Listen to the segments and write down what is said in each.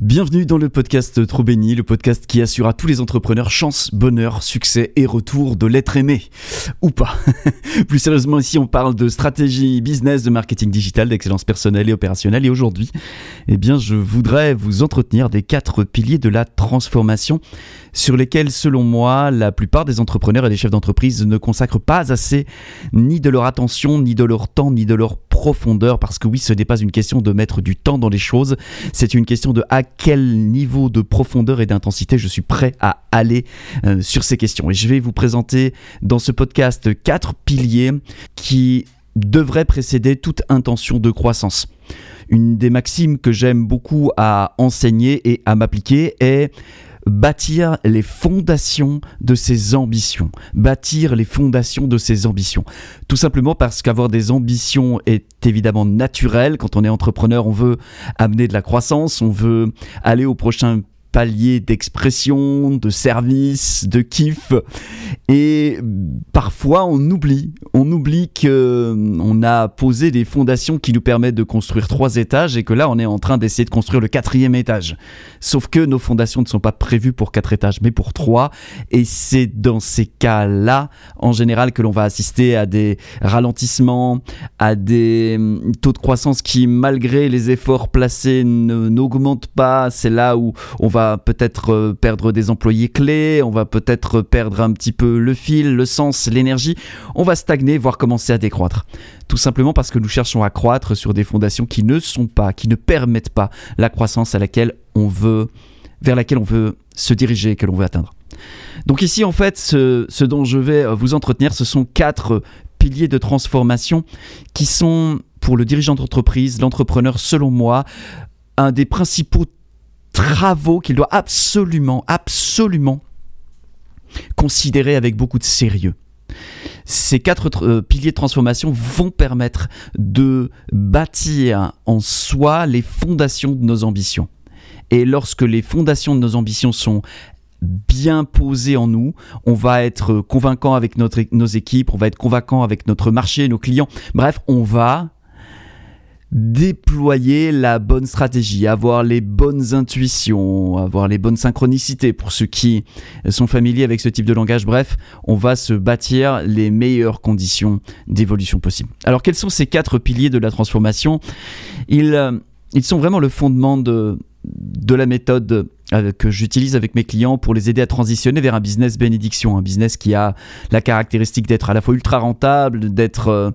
Bienvenue dans le podcast Trop Béni, le podcast qui assure à tous les entrepreneurs chance, bonheur, succès et retour de l'être aimé. Ou pas. Plus sérieusement, ici, on parle de stratégie business, de marketing digital, d'excellence personnelle et opérationnelle. Et aujourd'hui, eh bien, je voudrais vous entretenir des quatre piliers de la transformation sur lesquels, selon moi, la plupart des entrepreneurs et des chefs d'entreprise ne consacrent pas assez ni de leur attention, ni de leur temps, ni de leur profondeur. Parce que oui, ce n'est pas une question de mettre du temps dans les choses, c'est une question de à quel niveau de profondeur et d'intensité je suis prêt à aller euh, sur ces questions. Et je vais vous présenter dans ce podcast quatre piliers qui devraient précéder toute intention de croissance. Une des maximes que j'aime beaucoup à enseigner et à m'appliquer est bâtir les fondations de ses ambitions. Bâtir les fondations de ses ambitions. Tout simplement parce qu'avoir des ambitions est évidemment naturel. Quand on est entrepreneur, on veut amener de la croissance, on veut aller au prochain palier d'expression, de service, de kiff. Et parfois, on oublie. On oublie que euh, a posé des fondations qui nous permettent de construire trois étages et que là, on est en train d'essayer de construire le quatrième étage. Sauf que nos fondations ne sont pas prévues pour quatre étages, mais pour trois. Et c'est dans ces cas-là, en général, que l'on va assister à des ralentissements, à des hum, taux de croissance qui, malgré les efforts placés, n'augmentent pas. C'est là où on va peut-être euh, perdre des employés clés, on va peut-être perdre un petit peu le fil, le sens, l'énergie, on va stagner, voire commencer à décroître. Tout simplement parce que nous cherchons à croître sur des fondations qui ne sont pas, qui ne permettent pas la croissance à laquelle on veut, vers laquelle on veut se diriger, que l'on veut atteindre. Donc ici, en fait, ce, ce dont je vais vous entretenir, ce sont quatre piliers de transformation qui sont, pour le dirigeant d'entreprise, l'entrepreneur, selon moi, un des principaux travaux qu'il doit absolument, absolument considérer avec beaucoup de sérieux. Ces quatre euh, piliers de transformation vont permettre de bâtir en soi les fondations de nos ambitions. Et lorsque les fondations de nos ambitions sont bien posées en nous, on va être convaincant avec notre, nos équipes, on va être convaincant avec notre marché, nos clients. Bref, on va déployer la bonne stratégie, avoir les bonnes intuitions, avoir les bonnes synchronicités pour ceux qui sont familiers avec ce type de langage. Bref, on va se bâtir les meilleures conditions d'évolution possible. Alors quels sont ces quatre piliers de la transformation? Ils, euh, ils sont vraiment le fondement de, de la méthode euh, que j'utilise avec mes clients pour les aider à transitionner vers un business bénédiction, un business qui a la caractéristique d'être à la fois ultra rentable, d'être euh,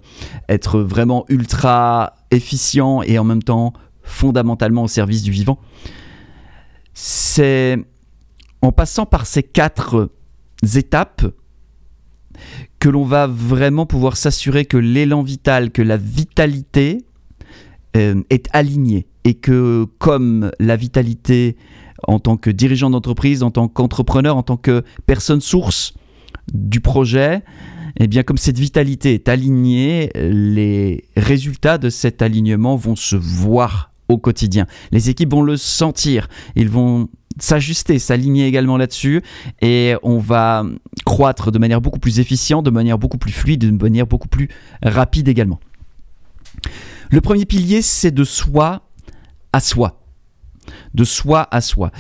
être vraiment ultra efficient et en même temps fondamentalement au service du vivant. C'est en passant par ces quatre étapes que l'on va vraiment pouvoir s'assurer que l'élan vital, que la vitalité euh, est alignée et que comme la vitalité en tant que dirigeant d'entreprise, en tant qu'entrepreneur, en tant que personne source du projet, eh bien comme cette vitalité est alignée, les résultats de cet alignement vont se voir au quotidien. Les équipes vont le sentir, ils vont s'ajuster, s'aligner également là-dessus et on va croître de manière beaucoup plus efficiente, de manière beaucoup plus fluide, de manière beaucoup plus rapide également. Le premier pilier, c'est de soi à soi. De soi à soi.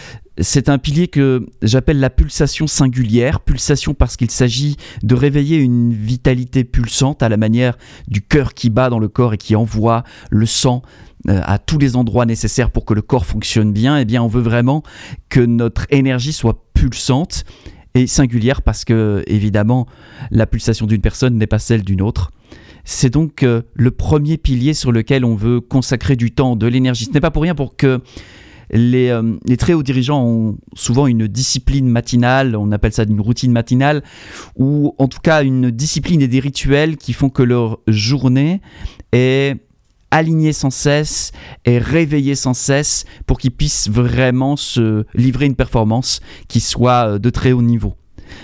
C'est un pilier que j'appelle la pulsation singulière. Pulsation parce qu'il s'agit de réveiller une vitalité pulsante à la manière du cœur qui bat dans le corps et qui envoie le sang euh, à tous les endroits nécessaires pour que le corps fonctionne bien. Eh bien, on veut vraiment que notre énergie soit pulsante et singulière parce que, évidemment, la pulsation d'une personne n'est pas celle d'une autre. C'est donc euh, le premier pilier sur lequel on veut consacrer du temps, de l'énergie. Ce n'est pas pour rien pour que les, euh, les, très hauts dirigeants ont souvent une discipline matinale, on appelle ça une routine matinale, ou en tout cas une discipline et des rituels qui font que leur journée est alignée sans cesse, est réveillée sans cesse pour qu'ils puissent vraiment se livrer une performance qui soit euh, de très haut niveau.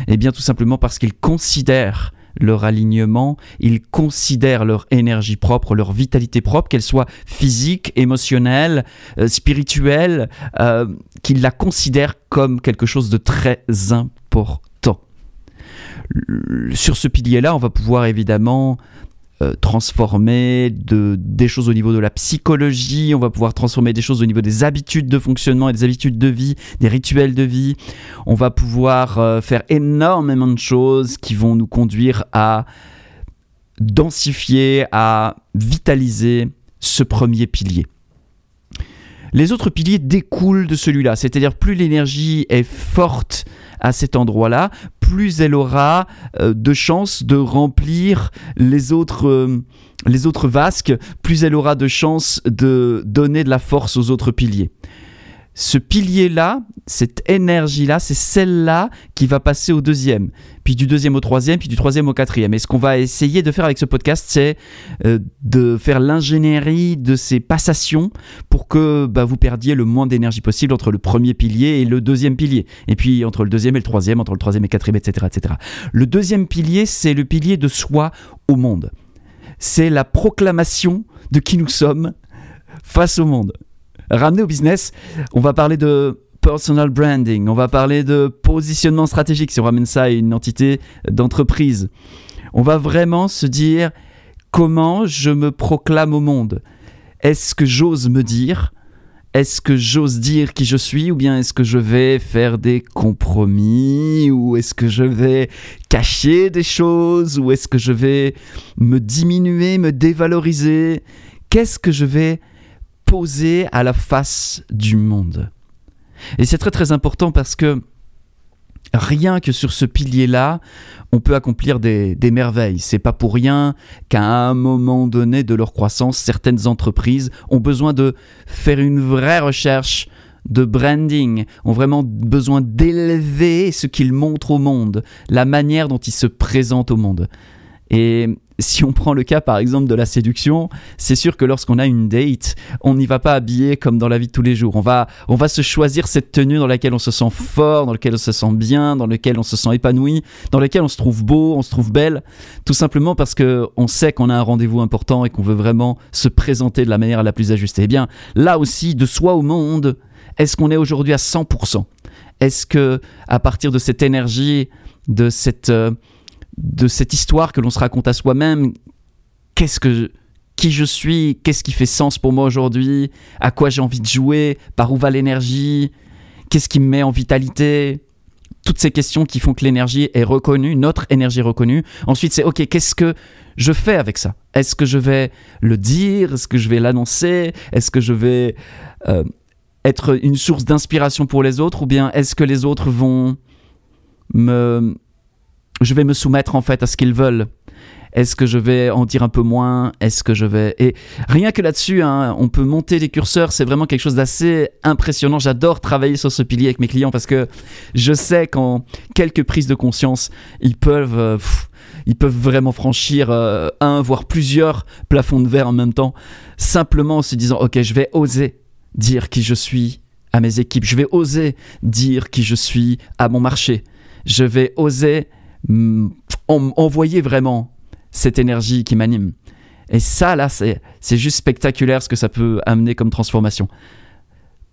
Et eh bien tout simplement parce qu'ils considèrent leur alignement, ils considèrent leur énergie propre, leur vitalité propre, qu'elle soit physique, émotionnelle, euh, spirituelle, euh, qu'ils la considèrent comme quelque chose de très important. Sur ce pilier-là, on va pouvoir évidemment euh, transformer de, des choses au niveau de la psychologie, on va pouvoir transformer des choses au niveau des habitudes de fonctionnement et des habitudes de vie, des rituels de vie. On va pouvoir euh, faire énormément de choses qui vont nous conduire à densifier, à vitaliser ce premier pilier. Les autres piliers découlent de celui-là, c'est-à-dire plus l'énergie est forte à cet endroit-là, plus elle aura euh, de chances de remplir euh, les autres vasques, plus elle aura de chances de donner de la force aux autres piliers ce pilier-là, cette énergie-là, c'est celle-là qui va passer au deuxième, puis du deuxième au troisième, puis du troisième au quatrième. Et ce qu'on va essayer de faire avec ce podcast, c'est euh, de faire l'ingénierie de ces passations pour que bah, vous perdiez le moins d'énergie possible entre le premier pilier et le deuxième pilier. Et puis entre le deuxième et le troisième, entre le troisième et le quatrième, etc. etc. Le deuxième pilier, c'est le pilier de soi au monde. C'est la proclamation de qui nous sommes face au monde ramener au business, on va parler de personal branding, on va parler de positionnement stratégique si on ramène ça à une entité d'entreprise. On va vraiment se dire comment je me proclame au monde? Est-ce que j'ose me dire? Est-ce que j'ose dire qui je suis? Ou bien est-ce que je vais faire des compromis? Ou est-ce que je vais cacher des choses? Ou est-ce que je vais me diminuer, me dévaloriser? Qu'est-ce que je vais posé à la face du monde. Et c'est très très important parce que rien que sur ce pilier-là, on peut accomplir des, des merveilles. C'est pas pour rien qu'à un moment donné de leur croissance, certaines entreprises ont besoin de faire une vraie recherche de branding, ont vraiment besoin d'élever ce qu'ils montrent au monde, la manière dont ils se présentent au monde. Et si on prend le cas par exemple de la séduction, c'est sûr que lorsqu'on a une date, on n'y va pas habillé comme dans la vie de tous les jours. On va, on va se choisir cette tenue dans laquelle on se sent fort, dans laquelle on se sent bien, dans laquelle on se sent épanoui, dans laquelle on se trouve beau, on se trouve belle, tout simplement parce que on sait qu'on a un rendez-vous important et qu'on veut vraiment se présenter de la manière la plus ajustée. Eh bien, là aussi, de soi au monde, est-ce qu'on est aujourd'hui à 100% Est-ce que à partir de cette énergie, de cette euh, de cette histoire que l'on se raconte à soi-même. Qu'est-ce que qui je suis, qu'est-ce qui fait sens pour moi aujourd'hui, à quoi j'ai envie de jouer, par où va l'énergie, qu'est-ce qui me met en vitalité, toutes ces questions qui font que l'énergie est reconnue, notre énergie est reconnue. Ensuite, c'est OK, qu'est-ce que je fais avec ça? Est-ce que je vais le dire? Est-ce que je vais l'annoncer? Est-ce que je vais euh, être une source d'inspiration pour les autres? Ou bien est-ce que les autres vont me je vais me soumettre en fait à ce qu'ils veulent. Est-ce que je vais en dire un peu moins? Est-ce que je vais... Et rien que là-dessus, hein, on peut monter les curseurs, c'est vraiment quelque chose d'assez impressionnant. J'adore travailler sur ce pilier avec mes clients parce que je sais qu'en quelques prises de conscience, ils peuvent... Euh, ils peuvent vraiment franchir euh, un, voire plusieurs plafonds de verre en même temps, simplement en se disant, ok, je vais oser dire qui je suis à mes équipes, je vais oser dire qui je suis à mon marché, je vais oser envoyer vraiment cette énergie qui m'anime. Et ça, là, c'est juste spectaculaire ce que ça peut amener comme transformation.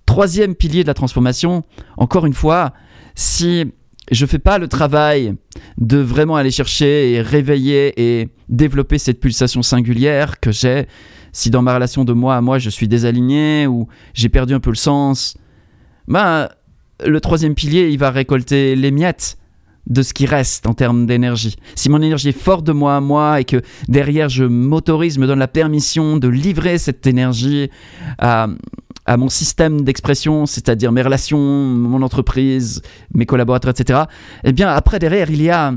Troisième pilier de la transformation, encore une fois, si je fais pas le travail de vraiment aller chercher et réveiller et développer cette pulsation singulière que j'ai, si dans ma relation de moi à moi je suis désaligné ou j'ai perdu un peu le sens, bah, le troisième pilier, il va récolter les miettes de ce qui reste en termes d'énergie. Si mon énergie est forte de moi à moi et que derrière je m'autorise, me donne la permission de livrer cette énergie à, mon système d'expression, c'est-à-dire mes relations, mon entreprise, mes collaborateurs, etc., eh bien après derrière il y a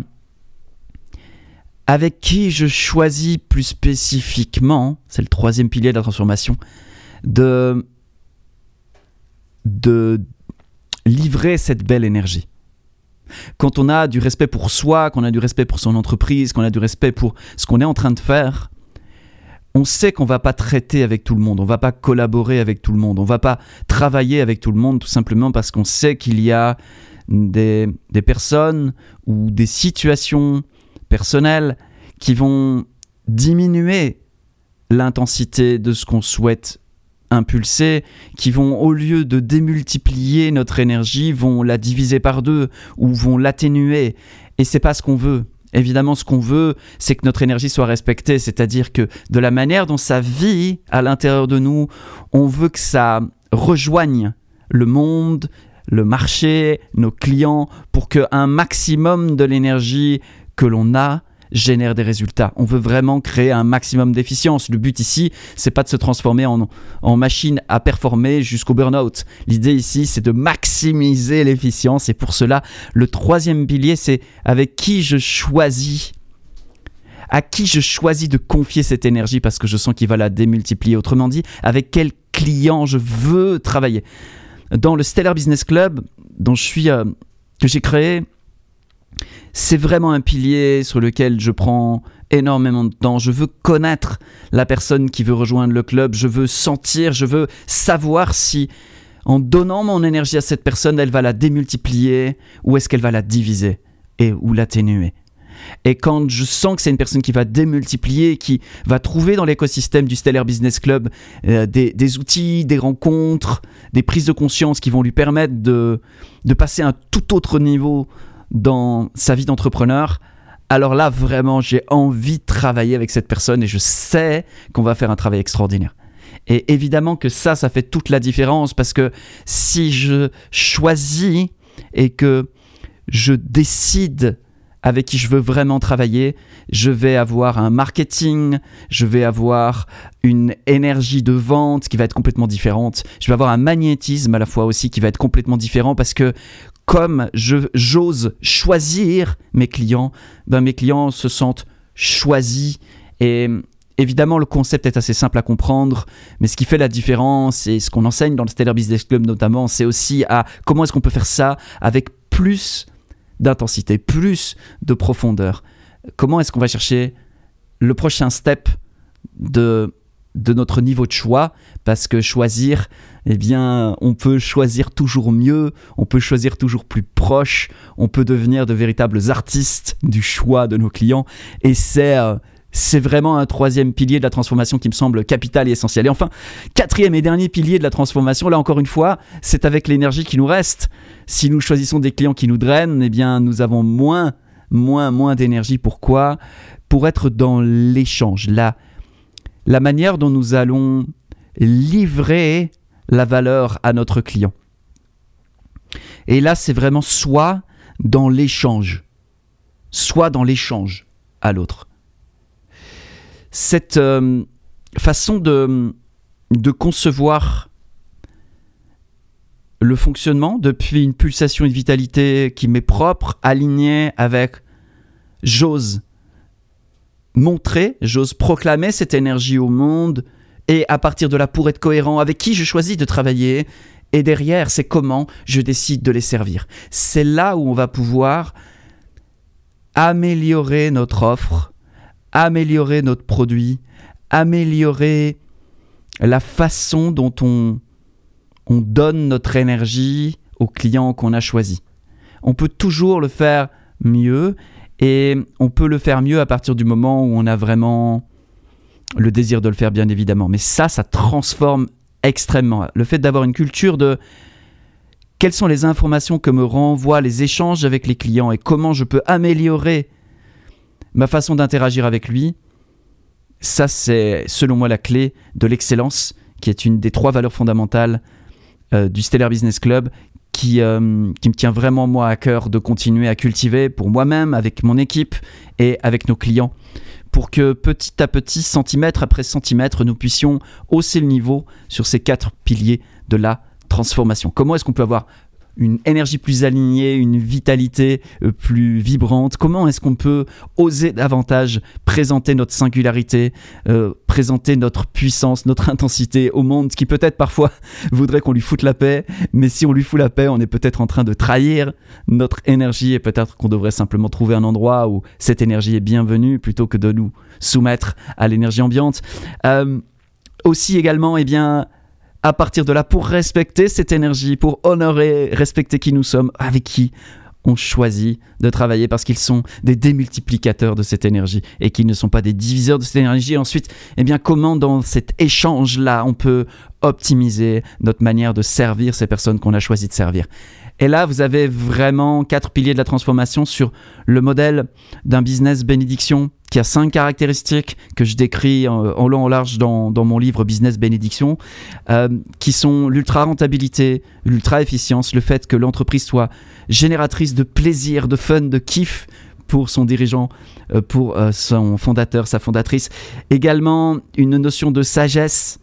avec qui je choisis plus spécifiquement, c'est le troisième pilier de la transformation, de, de livrer cette belle énergie quand on a du respect pour soi, qu'on a du respect pour son entreprise, qu'on a du respect pour ce qu'on est en train de faire, on sait qu'on va pas traiter avec tout le monde, on va pas collaborer avec tout le monde, on va pas travailler avec tout le monde tout simplement parce qu'on sait qu'il y a des, des personnes ou des situations personnelles qui vont diminuer l'intensité de ce qu'on souhaite impulsés, qui vont, au lieu de démultiplier notre énergie, vont la diviser par deux ou vont l'atténuer. Et c'est pas ce qu'on veut. Évidemment, ce qu'on veut, c'est que notre énergie soit respectée, c'est-à-dire que de la manière dont ça vit à l'intérieur de nous, on veut que ça rejoigne le monde, le marché, nos clients, pour qu'un maximum de l'énergie que l'on a génère des résultats. On veut vraiment créer un maximum d'efficience. Le but ici, c'est pas de se transformer en, en machine à performer jusqu'au burn-out. L'idée ici, c'est de maximiser l'efficience. Et pour cela, le troisième pilier, c'est avec qui je choisis à qui je choisis de confier cette énergie parce que je sens qu'il va la démultiplier. Autrement dit, avec quel client je veux travailler. Dans le Stellar Business Club, dont je suis, euh, que j'ai créé, c'est vraiment un pilier sur lequel je prends énormément de temps. Je veux connaître la personne qui veut rejoindre le club. Je veux sentir, je veux savoir si en donnant mon énergie à cette personne, elle va la démultiplier ou est-ce qu'elle va la diviser et ou l'atténuer. Et quand je sens que c'est une personne qui va démultiplier, qui va trouver dans l'écosystème du Stellar Business Club euh, des, outils, des rencontres, des prises de conscience qui vont lui permettre de, de passer à un tout autre niveau dans sa vie d'entrepreneur, alors là, vraiment, j'ai envie de travailler avec cette personne et je sais qu'on va faire un travail extraordinaire. Et évidemment que ça, ça fait toute la différence parce que si je choisis et que je décide avec qui je veux vraiment travailler, je vais avoir un marketing, je vais avoir une énergie de vente qui va être complètement différente, je vais avoir un magnétisme à la fois aussi qui va être complètement différent parce que comme j'ose choisir mes clients, ben mes clients se sentent choisis et Évidemment, le concept est assez simple à comprendre, mais ce qui fait la différence et ce qu'on enseigne dans le Stellar Business Club notamment, c'est aussi à comment est-ce qu'on peut faire ça avec plus d'intensité, plus de profondeur. Comment est-ce qu'on va chercher le prochain step de, de notre niveau de choix Parce que choisir, eh bien, on peut choisir toujours mieux, on peut choisir toujours plus proche, on peut devenir de véritables artistes du choix de nos clients. Et c'est... Euh, c'est vraiment un troisième pilier de la transformation qui me semble capital et essentiel. Et enfin, quatrième et dernier pilier de la transformation, là encore une fois, c'est avec l'énergie qui nous reste. Si nous choisissons des clients qui nous drainent, eh bien, nous avons moins, moins, moins d'énergie. Pourquoi? Pour être dans l'échange, la, la manière dont nous allons livrer la valeur à notre client. Et là, c'est vraiment soit dans l'échange, soit dans l'échange à l'autre cette euh, façon de, concevoir le fonctionnement depuis une pulsation et une vitalité qui m'est propre, alignée avec j'ose montrer, j'ose proclamer cette énergie au monde et à partir de là pour être cohérent avec qui je choisis de travailler et derrière c'est comment je décide de les servir. C'est là où on va pouvoir améliorer notre offre améliorer notre produit, améliorer la façon dont on, on donne notre énergie aux clients qu'on a choisis. On peut toujours le faire mieux et on peut le faire mieux à partir du moment où on a vraiment le désir de le faire, bien évidemment. Mais ça, ça transforme extrêmement. Le fait d'avoir une culture de quelles sont les informations que me renvoient les échanges avec les clients et comment je peux améliorer ma façon d'interagir avec lui, ça c'est selon moi la clé de l'excellence, qui est une des trois valeurs fondamentales euh, du Stellar Business Club, qui, euh, qui me tient vraiment moi à cœur de continuer à cultiver pour moi-même, avec mon équipe et avec nos clients, pour que petit à petit, centimètre après centimètre, nous puissions hausser le niveau sur ces quatre piliers de la transformation. Comment est-ce qu'on peut avoir une énergie plus alignée, une vitalité euh, plus vibrante Comment est-ce qu'on peut oser davantage présenter notre singularité, euh, présenter notre puissance, notre intensité au monde qui peut-être parfois voudrait qu'on lui foute la paix, mais si on lui fout la paix, on est peut-être en train de trahir notre énergie et peut-être qu'on devrait simplement trouver un endroit où cette énergie est bienvenue plutôt que de nous soumettre à l'énergie ambiante. Euh, aussi également, eh bien, à partir de là pour respecter cette énergie, pour honorer, respecter qui nous sommes, avec qui on choisit de travailler parce qu'ils sont des démultiplicateurs de cette énergie et qu'ils ne sont pas des diviseurs de cette énergie. Ensuite, eh bien, comment dans cet échange-là on peut optimiser notre manière de servir ces personnes qu'on a choisi de servir? Et là, vous avez vraiment quatre piliers de la transformation sur le modèle d'un business bénédiction qui a cinq caractéristiques que je décris en, long en large dans, mon livre Business Bénédiction, euh, qui sont l'ultra rentabilité, l'ultra efficience, le fait que l'entreprise soit génératrice de plaisir, de fun, de kiff pour son dirigeant, euh, pour euh, son fondateur, sa fondatrice. Également une notion de sagesse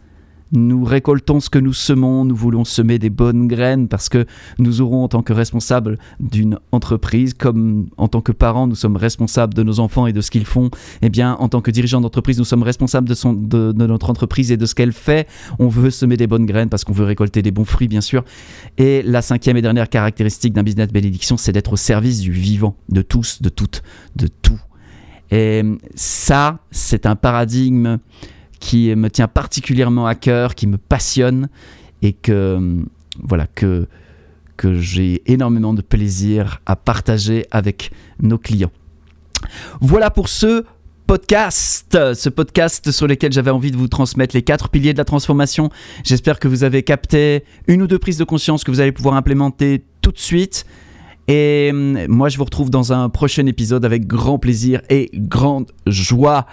nous récoltons ce que nous semons, nous voulons semer des bonnes graines parce que nous aurons en tant que responsables d'une entreprise, comme en tant que parents nous sommes responsables de nos enfants et de ce qu'ils font, eh bien en tant que dirigeant d'entreprise nous sommes responsables de, de, notre entreprise et de ce qu'elle fait. On veut semer des bonnes graines parce qu'on veut récolter des bons fruits bien sûr. Et la cinquième et dernière caractéristique d'un business bénédiction, c'est d'être au service du vivant, de tous, de toutes, de tout. Et ça, c'est un paradigme qui me tient particulièrement à cœur, qui me passionne et que voilà que que j'ai énormément de plaisir à partager avec nos clients. Voilà pour ce podcast, ce podcast sur lequel j'avais envie de vous transmettre les quatre piliers de la transformation. J'espère que vous avez capté une ou deux prises de conscience que vous allez pouvoir implémenter tout de suite. Et hum, moi, je vous retrouve dans un prochain épisode avec grand plaisir et grande joie.